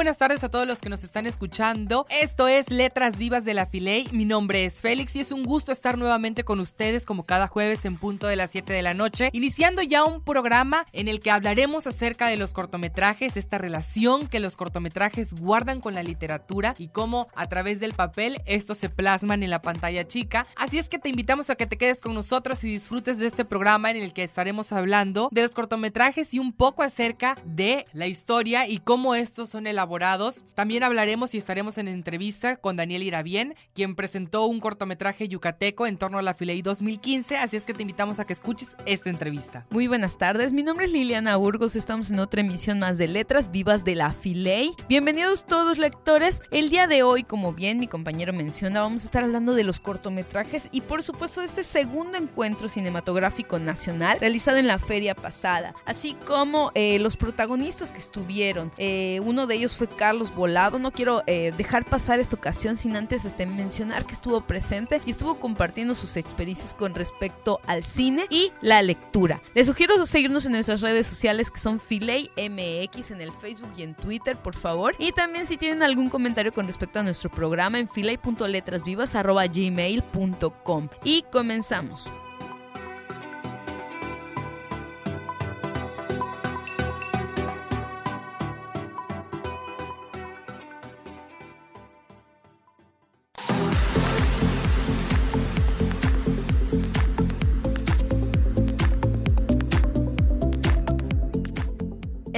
Buenas tardes a todos los que nos están escuchando. Esto es Letras Vivas de la Filey. Mi nombre es Félix y es un gusto estar nuevamente con ustedes como cada jueves en punto de las 7 de la noche, iniciando ya un programa en el que hablaremos acerca de los cortometrajes, esta relación que los cortometrajes guardan con la literatura y cómo a través del papel estos se plasman en la pantalla chica. Así es que te invitamos a que te quedes con nosotros y disfrutes de este programa en el que estaremos hablando de los cortometrajes y un poco acerca de la historia y cómo estos son el También hablaremos y estaremos en entrevista con Daniel Irabien, quien presentó un cortometraje yucateco en torno a la Filey 2015, así es que te invitamos a que escuches esta entrevista. Muy buenas tardes, mi nombre es Liliana Burgos, estamos en otra emisión más de Letras Vivas de la Filey. Bienvenidos todos lectores. El día de hoy, como bien mi compañero menciona, vamos a estar hablando de los cortometrajes y por supuesto de este segundo encuentro cinematográfico nacional realizado en la feria pasada, así como eh, los protagonistas que estuvieron. Eh, uno de ellos fue Carlos Volado. No quiero eh, dejar pasar esta ocasión sin antes este, mencionar que estuvo presente y estuvo compartiendo sus experiencias con respecto al cine y la lectura. Les sugiero seguirnos en nuestras redes sociales que son Filey MX en el Facebook y en Twitter, por favor. Y también si tienen algún comentario con respecto a nuestro programa en filey.letrasvivas.gmail.com. Y comenzamos.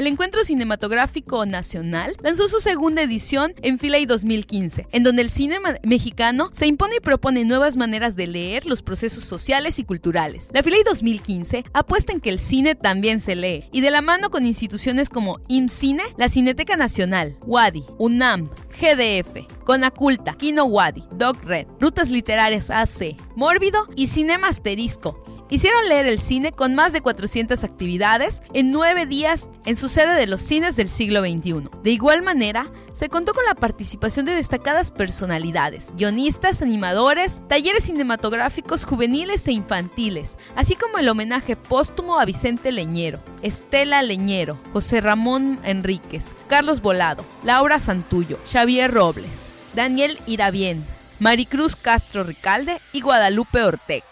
El Cinematográfico Nacional lanzó su segunda edición en Filey 2015, en donde el cine mexicano se impone y propone nuevas maneras de leer los procesos sociales y culturales. La Filey 2015 apuesta en que el cine también se lee, y de la mano con instituciones como IMCINE, la Cineteca Nacional, WADI, UNAM, GDF, Conaculta, Kino Wadi, Doc Red, Rutas Literarias AC, Mórbido y Cinema Asterisco. Hicieron leer el cine con más de 400 actividades en nueve días en su sede de los cines del siglo XXI. De igual manera, se contó con la participación de destacadas personalidades, guionistas, animadores, talleres cinematográficos juveniles e infantiles, así como el homenaje póstumo a Vicente Leñero, Estela Leñero, José Ramón Enríquez, Carlos Volado, Laura Santullo, Xavier Robles, Daniel Irabien, Maricruz Castro Ricalde y Guadalupe Ortega.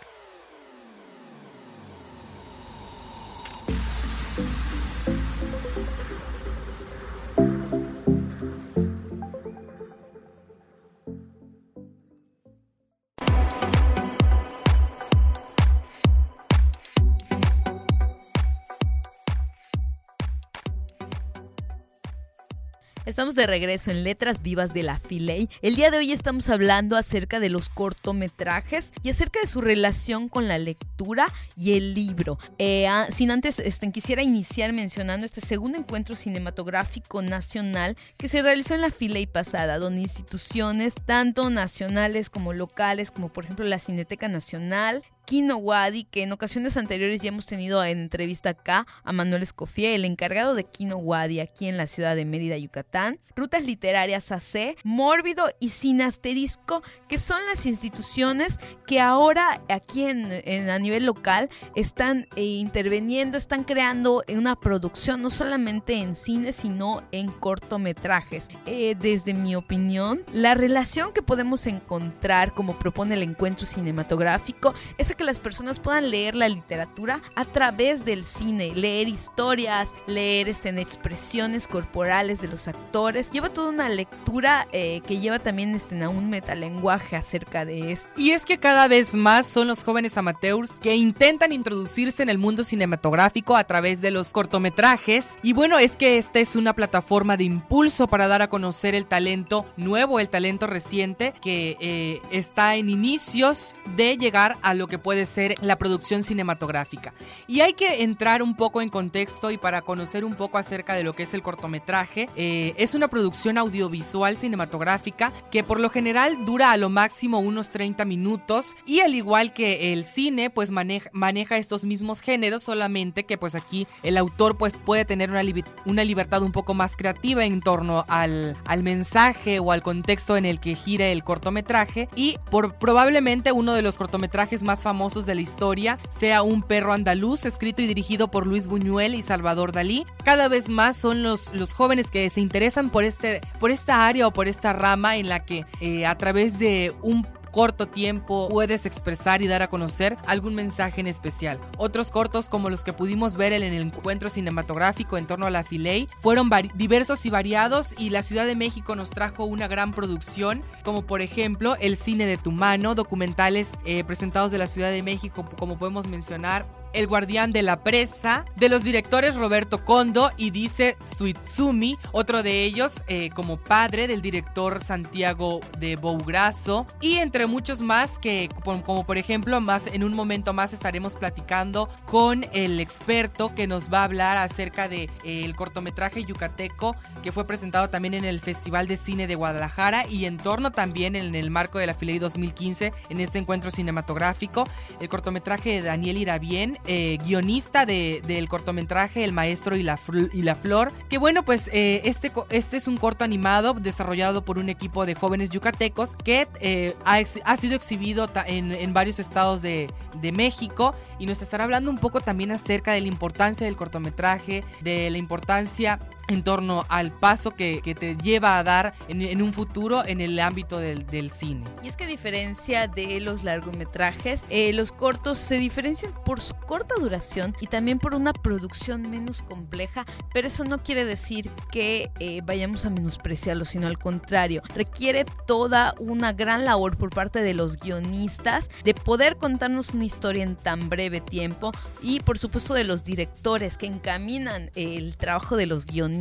Estamos de regreso en Letras Vivas de la Filey. El día de hoy estamos hablando acerca de los cortometrajes y acerca de su relación con la lectura y el libro. Eh, ah, sin antes, este, quisiera iniciar mencionando este segundo encuentro cinematográfico nacional que se realizó en la Filey pasada, donde instituciones tanto nacionales como locales, como por ejemplo la Cineteca Nacional, Kino Wadi, que en ocasiones anteriores ya hemos tenido en entrevista acá a Manuel Escofié, el encargado de Kino Wadi aquí en la ciudad de Mérida, Yucatán. Rutas Literarias AC, Mórbido y Sin Asterisco, que son las instituciones que ahora aquí en, a nivel local están eh, interviniendo, están creando una producción no solamente en cine, sino en cortometrajes. Eh, desde mi opinión, la relación que podemos encontrar, como propone el encuentro cinematográfico, es que las personas puedan leer la literatura a través del cine, leer historias, leer este, expresiones corporales de los actores. Lleva toda una lectura eh, que lleva también este, a un metalenguaje acerca de esto. Y es que cada vez más son los jóvenes amateurs que intentan introducirse en el mundo cinematográfico a través de los cortometrajes. Y bueno, es que esta es una plataforma de impulso para dar a conocer el talento nuevo, el talento reciente que eh, está en inicios de llegar a lo que puede ser la producción cinematográfica. Y hay que entrar un poco en contexto y para conocer un poco acerca de lo que es el cortometraje. Eh, es una producción audiovisual cinematográfica que por lo general dura a lo máximo unos 30 minutos y al igual que el cine pues maneja, maneja estos mismos géneros solamente que pues aquí el autor pues puede tener una, una libertad un poco más creativa en torno al, al mensaje o al contexto en el que gira el cortometraje y por probablemente uno de los cortometrajes más famosos de la historia sea Un perro andaluz escrito y dirigido por Luis Buñuel y Salvador Dalí. Cada vez más son los, los jóvenes que se interesan por, este, por esta área o por esta rama en la que eh, a través de un corto tiempo puedes expresar y dar a conocer algún mensaje en especial. Otros cortos como los que pudimos ver en el encuentro cinematográfico en torno a la Filey fueron diversos y variados y la Ciudad de México nos trajo una gran producción como por ejemplo El cine de tu mano, documentales eh, presentados de la Ciudad de México como podemos mencionar el guardián de la presa, de los directores Roberto Kondo y dice Suitsumi, otro de ellos eh, como padre del director Santiago de Bougraso y entre muchos más que como, por ejemplo más en un momento más estaremos platicando con el experto que nos va a hablar acerca de eh, el cortometraje yucateco que fue presentado también en el Festival de Cine de Guadalajara y en torno también en el marco de la Filey 2015 en este encuentro cinematográfico. El cortometraje de Daniel Irabien eh, guionista del cortometraje El Maestro y la, y la Flor. Que bueno, pues eh, este, este es un corto animado desarrollado por un equipo de jóvenes yucatecos que eh, ha, sido exhibido en, varios estados de, de, México y nos estará hablando un poco también acerca de la importancia del cortometraje, de la importancia en torno al paso que, te lleva a dar en, un futuro en el ámbito del, cine. Y es que a diferencia de los largometrajes, eh, los cortos se diferencian por su corta duración y también por una producción menos compleja, pero eso no quiere decir que eh, vayamos a menospreciarlo, sino al contrario, requiere toda una gran labor por parte de los guionistas de poder contarnos una historia en tan breve tiempo y por supuesto de los directores que encaminan el trabajo de los guionistas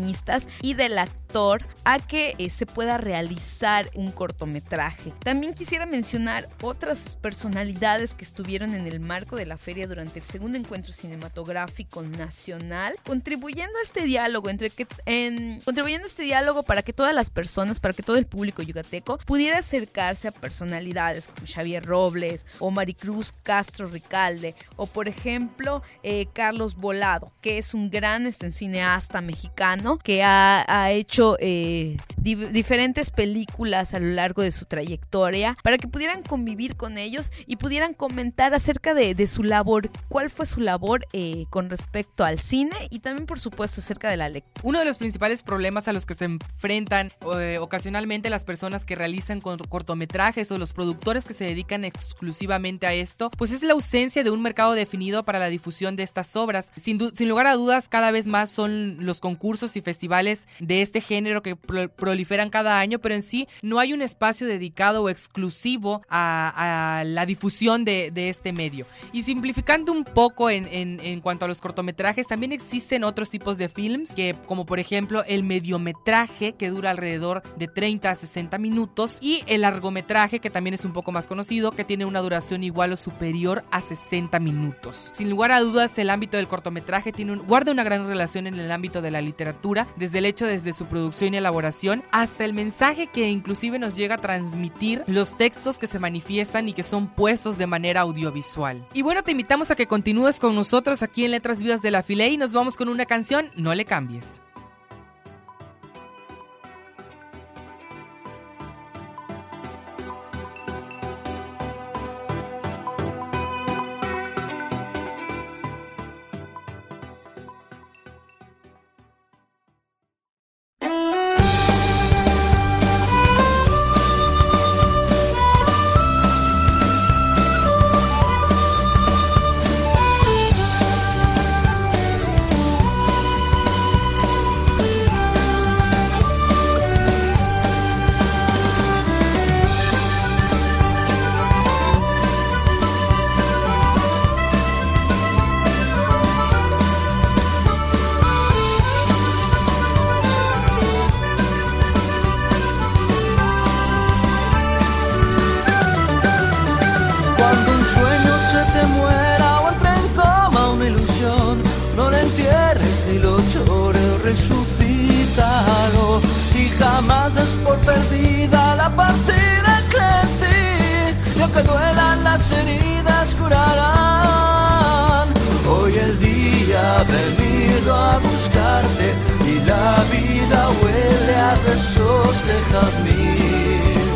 y del a que eh, se pueda realizar un cortometraje. También quisiera mencionar otras personalidades que estuvieron en el marco de la feria durante el segundo encuentro cinematográfico nacional, contribuyendo a este diálogo entre que en, contribuyendo a este diálogo para que todas las personas, para que todo el público yucateco pudiera acercarse a personalidades como Xavier Robles o Maricruz Castro Ricalde o por ejemplo eh, Carlos Volado, que es un gran este, cineasta mexicano que ha, hecho eh, diferentes películas a lo largo de su trayectoria para que pudieran convivir con ellos y pudieran comentar acerca de, su labor, cuál fue su labor eh, con respecto al cine y también por supuesto acerca de la lectura. Uno de los principales problemas a los que se enfrentan eh, ocasionalmente las personas que realizan cortometrajes o los productores que se dedican exclusivamente a esto, pues es la ausencia de un mercado definido para la difusión de estas obras. Sin, sin lugar a dudas, cada vez más son los concursos y festivales de este género que proliferan cada año, pero en sí no hay un espacio dedicado o exclusivo a, la difusión de, este medio. Y simplificando un poco en, cuanto a los cortometrajes, también existen otros tipos de films, que, como por ejemplo el mediometraje, que dura alrededor de 30 a 60 minutos, y el largometraje, que también es un poco más conocido, que tiene una duración igual o superior a 60 minutos. Sin lugar a dudas, el ámbito del cortometraje tiene guarda una gran relación en el ámbito de la literatura, desde el hecho desde su producción y elaboración hasta el mensaje que inclusive nos llega a transmitir los textos que se manifiestan y que son puestos de manera audiovisual. Y bueno, te invitamos a que continúes con nosotros aquí en Letras Vivas de la File y nos vamos con una canción, no le cambies. Heridas curarán. Hoy el día ha venido a buscarte y la vida huele a besos de jazmín.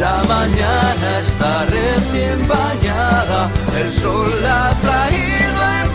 La mañana está recién bañada, el sol la ha traído a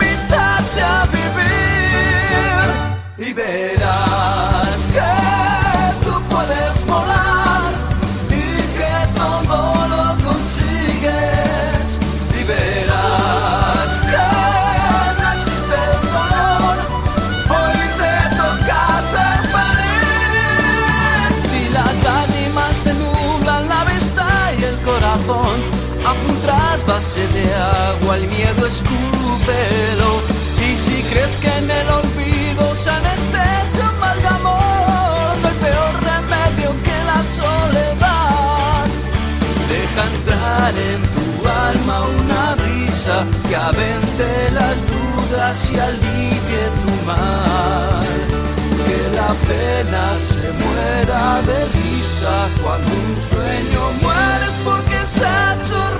de agua, el miedo escúpelo. Y si crees que en el olvido se anestesia amarga amor, no peor remedio que la soledad. Deja entrar en tu alma una brisa que avente las dudas y alivie tu mal. Que la pena se muera de risa cuando un sueño mueres porque se ha hecho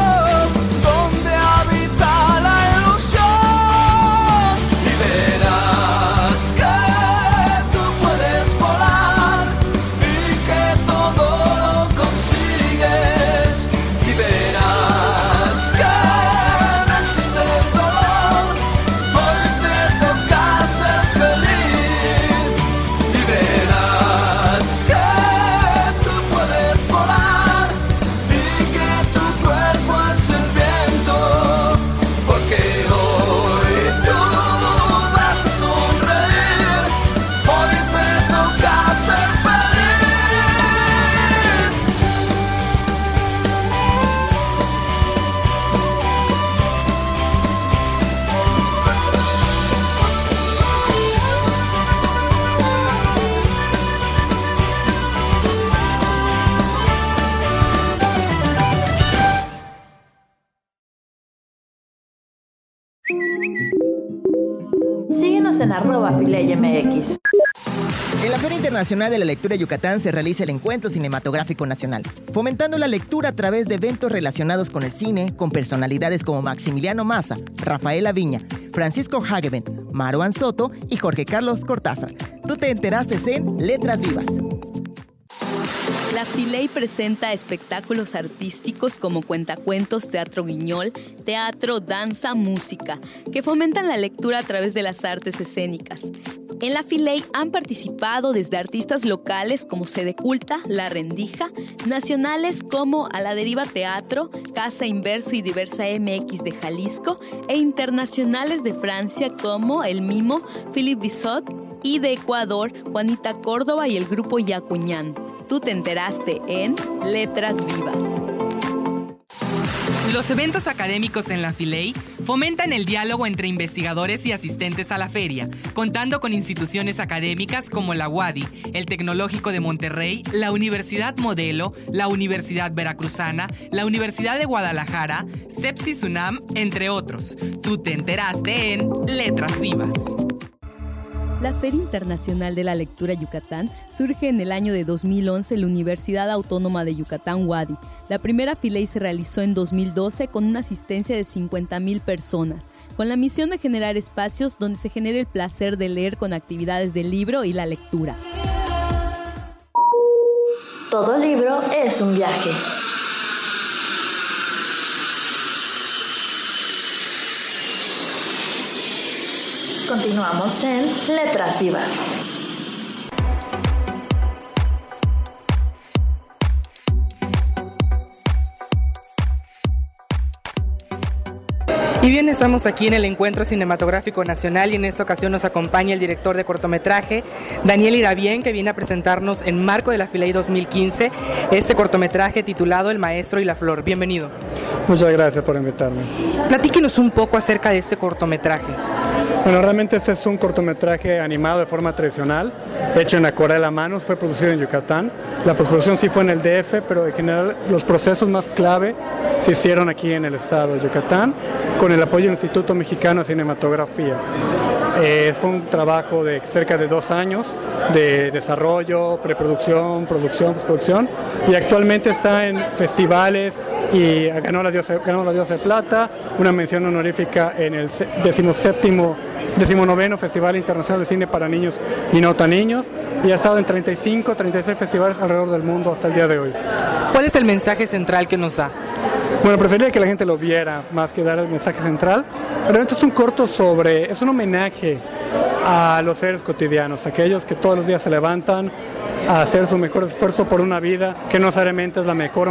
en arroba FileiMX. En la Feria Internacional de la Lectura Yucatán se realiza el Encuentro Cinematográfico Nacional, fomentando la lectura a través de eventos relacionados con el cine, con personalidades como Maximiliano Massa, Rafael Aviña, Francisco Hageben, Maruan Soto y Jorge Carlos Cortázar. Tú te enteraste en Letras Vivas. La Filey presenta espectáculos artísticos como cuentacuentos, teatro guiñol, teatro, danza, música, que fomentan la lectura a través de las artes escénicas. En la Filey han participado desde artistas locales como Sede Culta, La Rendija, nacionales como A la Deriva Teatro, Casa Inverso y Diversa MX de Jalisco, e internacionales de Francia como El Mimo, Philippe Bissot, y de Ecuador, Juanita Córdoba y el grupo Yacuñán. Tú te enteraste en Letras Vivas. Los eventos académicos en la Filey fomentan el diálogo entre investigadores y asistentes a la feria, contando con instituciones académicas como la UADI, el Tecnológico de Monterrey, la Universidad Modelo, la Universidad Veracruzana, la Universidad de Guadalajara, Sepsis UNAM, entre otros. Tú te enteraste en Letras Vivas. La Feria Internacional de la Lectura Yucatán surge en el año de 2011 en la Universidad Autónoma de Yucatán, Wadi. La primera Filey se realizó en 2012 con una asistencia de 50.000 personas. con la misión de generar espacios donde se genere el placer de leer con actividades del libro y la lectura. Todo libro es un viaje. Continuamos en Letras Vivas. Y bien, estamos aquí en el Encuentro Cinematográfico Nacional y en esta ocasión nos acompaña el director de cortometraje, Daniel Irabien, que viene a presentarnos en marco de la Filey 2015 este cortometraje titulado El Maestro y la Flor. Bienvenido. Muchas gracias por invitarme. Platíquenos un poco acerca de este cortometraje. Bueno, realmente este es un cortometraje animado de forma tradicional, hecho en acuarela a mano, fue producido en Yucatán. La postproducción sí fue en el DF, pero en general los procesos más clave se hicieron aquí en el estado de Yucatán, con el apoyo del Instituto Mexicano de Cinematografía. Eh, fue un trabajo de cerca de dos años de desarrollo, preproducción, producción, postproducción y actualmente está en festivales y ganó la Diosa, ganó la Diosa de Plata, una mención honorífica en el 17 19 Festival Internacional de Cine para Niños y No Tan Niños y ha estado en 35, 36 festivales alrededor del mundo hasta el día de hoy. ¿Cuál es el mensaje central que nos da? Bueno, preferiría que la gente lo viera más que dar el mensaje central. Realmente es un corto sobre, es un homenaje a los seres cotidianos, aquellos que todos los días se levantan a hacer su mejor esfuerzo por una vida que no necesariamente es la mejor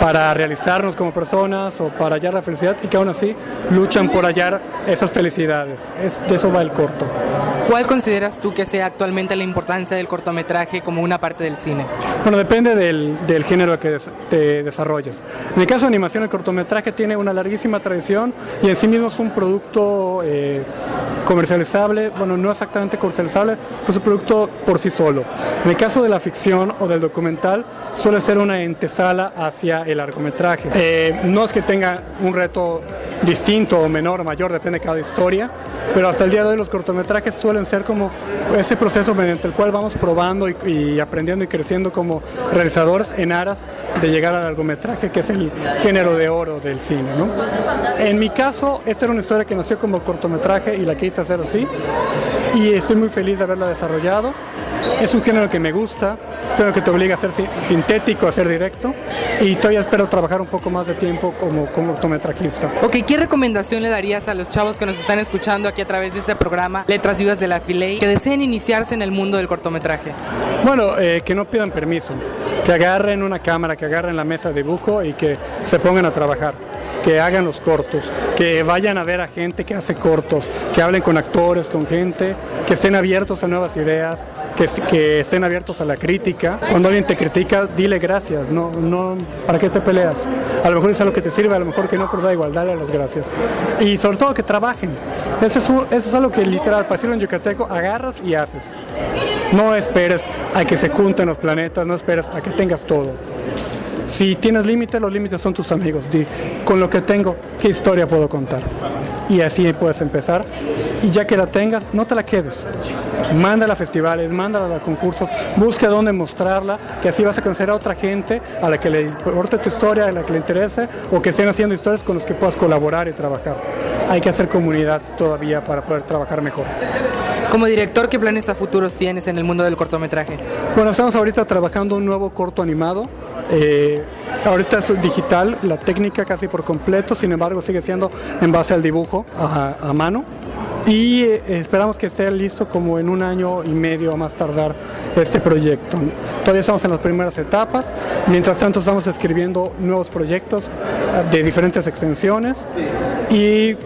para realizarnos como personas o para hallar la felicidad y que aún así luchan por hallar esas felicidades. Es, de eso va el corto. ¿Cuál consideras tú que sea actualmente la importancia del cortometraje como una parte del cine? Bueno, depende del, género que te desarrolles. En el caso de animación, el cortometraje tiene una larguísima tradición y en sí mismo es un producto eh, comercializable, bueno, no exactamente comercializable, pero es un producto por sí solo. En el caso de la ficción o del documental, suele ser una entesala hacia el largometraje. Eh, no es que tenga un reto distinto o menor o mayor, depende de cada historia, pero hasta el día de hoy los cortometrajes suelen ser como ese proceso mediante el cual vamos probando y, aprendiendo y creciendo como realizadores en aras de llegar al largometraje, que es el género de oro del cine. En mi caso, esta era una historia que nació como cortometraje y la quise hacer así, y estoy muy feliz de haberla desarrollado. Es un género que me gusta, espero que te obliga a ser sintético, a ser directo y todavía espero trabajar un poco más de tiempo como, como cortometrajista. Ok, ¿qué recomendación le darías a los chavos que nos están escuchando aquí a través de este programa Letras Vivas de la Filey que deseen iniciarse en el mundo del cortometraje? Bueno, eh, que no pidan permiso, que agarren una cámara, que agarren la mesa de dibujo y que se pongan a trabajar que hagan los cortos, que vayan a ver a gente que hace cortos, que hablen con actores, con gente, que estén abiertos a nuevas ideas, que, estén abiertos a la crítica. Cuando alguien te critica, dile gracias, no, no, ¿para qué te peleas? A lo mejor es algo que te sirve, a lo mejor que no, pero da igual, dale las gracias. Y sobre todo que trabajen. Eso es, eso es algo que literal, para decirlo en yucateco, agarras y haces. No esperes a que se junten los planetas, no esperes a que tengas todo. Si tienes límites, los límites son tus amigos. con lo que tengo, ¿qué historia puedo contar? Y así puedes empezar. Y ya que la tengas, no te la quedes. Mándala a festivales, mándala a concursos, busca dónde mostrarla, que así vas a conocer a otra gente a la que le importe tu historia, a la que le interese, o que estén haciendo historias con las que puedas colaborar y trabajar. Hay que hacer comunidad todavía para poder trabajar mejor. Como director, ¿qué planes a futuros tienes en el mundo del cortometraje? Bueno, estamos ahorita trabajando un nuevo corto animado. Eh, ahorita es digital, la técnica casi por completo, sin embargo sigue siendo en base al dibujo a mano y eh, esperamos que esté listo como en un año y medio a más tardar este proyecto. Todavía estamos en las primeras etapas, mientras tanto estamos escribiendo nuevos proyectos eh, de diferentes extensiones y, y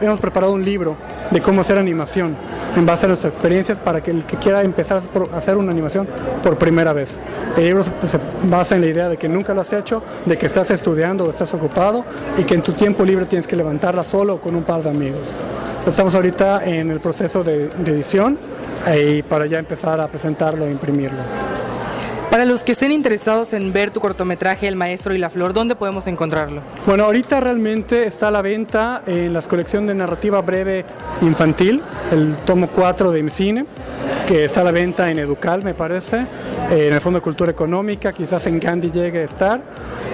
hemos preparado un libro de cómo hacer animación en base a nuestras experiencias para que el que quiera empezar a hacer una animación por primera vez. El libro se basa en la idea de que nunca lo has hecho, de que estás estudiando o estás ocupado y que en tu tiempo libre tienes que levantarla solo con un par de amigos. Estamos ahorita en el proceso de, edición y para ya empezar a presentarlo e imprimirlo. Para los que estén interesados en ver tu cortometraje El Maestro y la Flor, ¿dónde podemos encontrarlo? Bueno, ahorita realmente está a la venta en la colección de narrativa breve infantil, el tomo 4 de cine. que está a la venta en Educal, me parece, en el Fondo de Cultura Económica, quizás en Gandhi llegue a estar,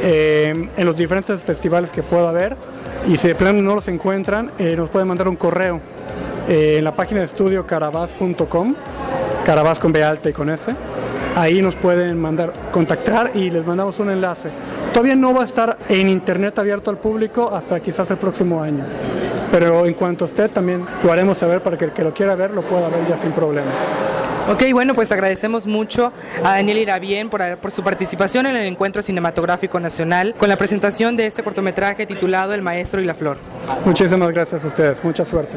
en los diferentes festivales que pueda haber. Y si de plano no los encuentran, nos pueden mandar un correo en la página de estudio carabas.com, carabas con B alta y con S ahí nos pueden mandar, contactar y les mandamos un enlace. Todavía no va a estar en internet abierto al público hasta quizás el próximo año. Pero en cuanto esté también lo haremos saber para que el que lo quiera ver lo pueda ver ya sin problemas. Ok, bueno, pues agradecemos mucho a Daniel Irabien por, por su participación en el Encuentro Cinematográfico Nacional con la presentación de este cortometraje titulado El Maestro y la Flor. Muchísimas gracias a ustedes, mucha suerte.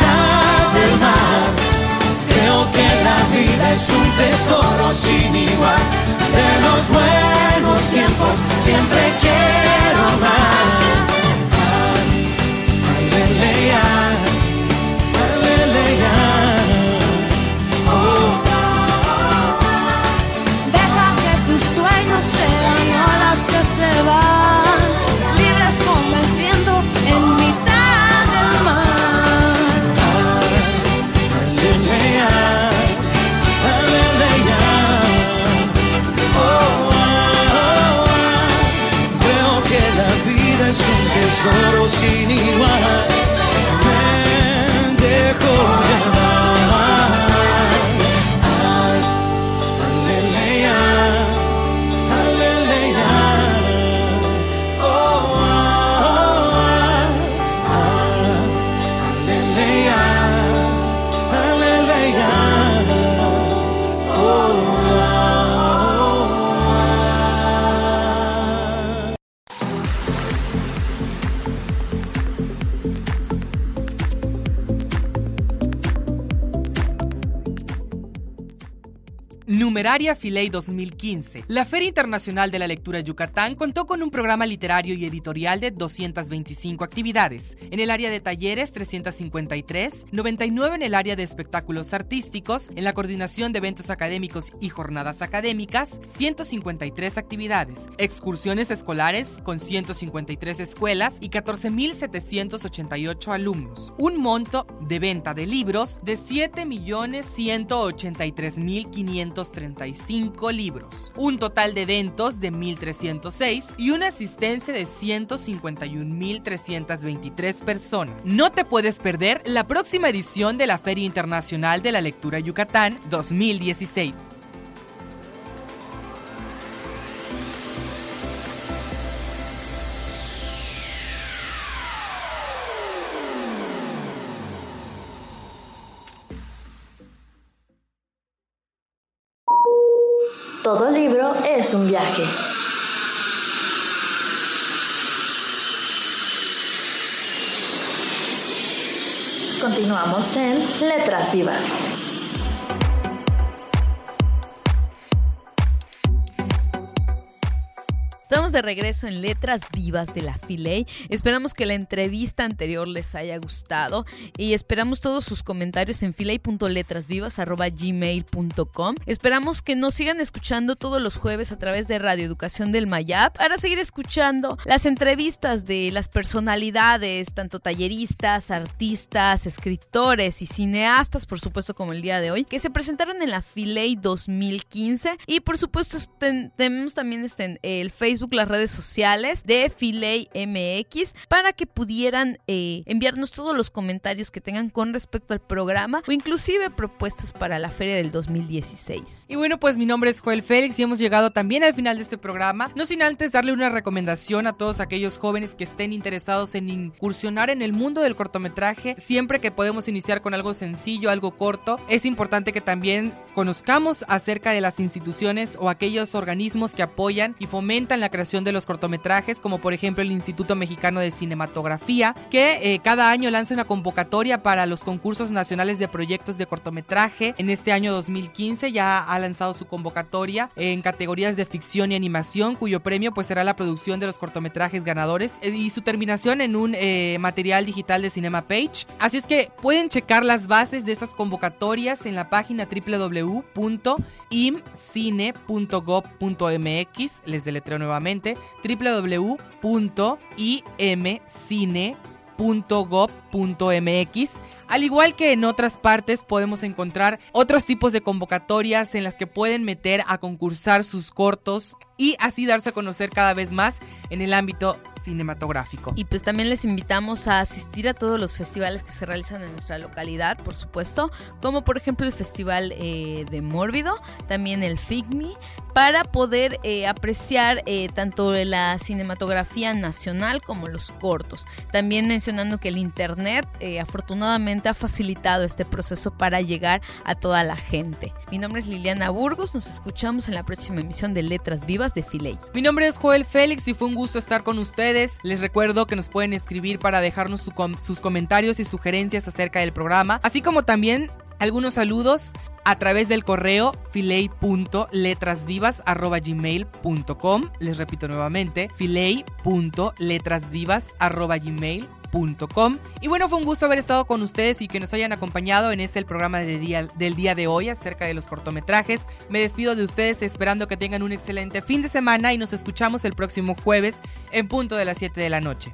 Me dejo llevar. Numeraria Filey 2015. La Feria Internacional de la Lectura Yucatán contó con un programa literario y editorial de 225 actividades. En el área de talleres, 353, 99 en el área de espectáculos artísticos, en la coordinación de eventos académicos y jornadas académicas, 153 actividades. Excursiones escolares con 153 escuelas y 14.788 alumnos. Un monto de venta de libros de 7.183.535 libros. Un total de eventos de 1.306 y una asistencia de 151.323 personas. No te puedes perder la próxima edición de la Feria Internacional de la Lectura Yucatán 2016. Es un viaje. Continuamos en Letras Vivas. De regreso en Letras Vivas de la Filey. Esperamos que la entrevista anterior les haya gustado y esperamos todos sus comentarios en filey.letrasvivas.gmail.com. Esperamos que nos sigan escuchando todos los jueves a través de Radio Educación del Mayap para seguir escuchando las entrevistas de las personalidades, tanto talleristas, artistas, escritores y cineastas, por supuesto como el día de hoy, que se presentaron en la Filey 2015 y por supuesto tenemos también este, el Facebook las redes sociales de Filey MX para que pudieran eh, enviarnos todos los comentarios que tengan con respecto al programa o inclusive propuestas para la feria del 2016. Y bueno, pues mi nombre es Joel Félix y hemos llegado también al final de este programa. No sin antes darle una recomendación a todos aquellos jóvenes que estén interesados en incursionar en el mundo del cortometraje. Siempre que podemos iniciar con algo sencillo, algo corto, es importante que también conozcamos acerca de las instituciones o aquellos organismos que apoyan y fomentan la creación de los cortometrajes, como por ejemplo el Instituto Mexicano de Cinematografía, que eh, cada año lanza una convocatoria para los concursos nacionales de proyectos de cortometraje. En este año 2015 ya ha lanzado su convocatoria en categorías de ficción y animación, cuyo premio pues será la producción de los cortometrajes ganadores eh, y su terminación en un eh, material digital de Cinema Page. Así es que pueden checar las bases de estas convocatorias en la página www.imcine.gov.mx. Les deletreo nuevamente www.imcine.gov.mx. Al igual que en otras partes podemos encontrar otros tipos de convocatorias en las que pueden meter a concursar sus cortos y así darse a conocer cada vez más en el ámbito cinematográfico. Y pues también les invitamos a asistir a todos los festivales que se realizan en nuestra localidad, por supuesto, como por ejemplo el Festival eh, de Mórbido, también el FIGMI, para poder eh, apreciar eh, tanto la cinematografía nacional como los cortos. También mencionando que el Internet afortunadamente ha facilitado este proceso para llegar a toda la gente. Mi nombre es Liliana Burgos, nos escuchamos en la próxima emisión de Letras Vivas de Filey. Mi nombre es Joel Félix y fue un gusto estar con ustedes les recuerdo que nos pueden escribir para dejarnos sus comentarios y sugerencias acerca del programa, así como también algunos saludos a través del correo filey.letrasvivas.gmail.com Les repito nuevamente, filey.letrasvivas.gmail.com y bueno, fue un gusto haber estado con ustedes y que nos hayan acompañado en este el programa día, del día de hoy acerca de los cortometrajes. Me despido de ustedes esperando que tengan un excelente fin de semana y nos escuchamos el próximo jueves en punto de las 7 de la noche.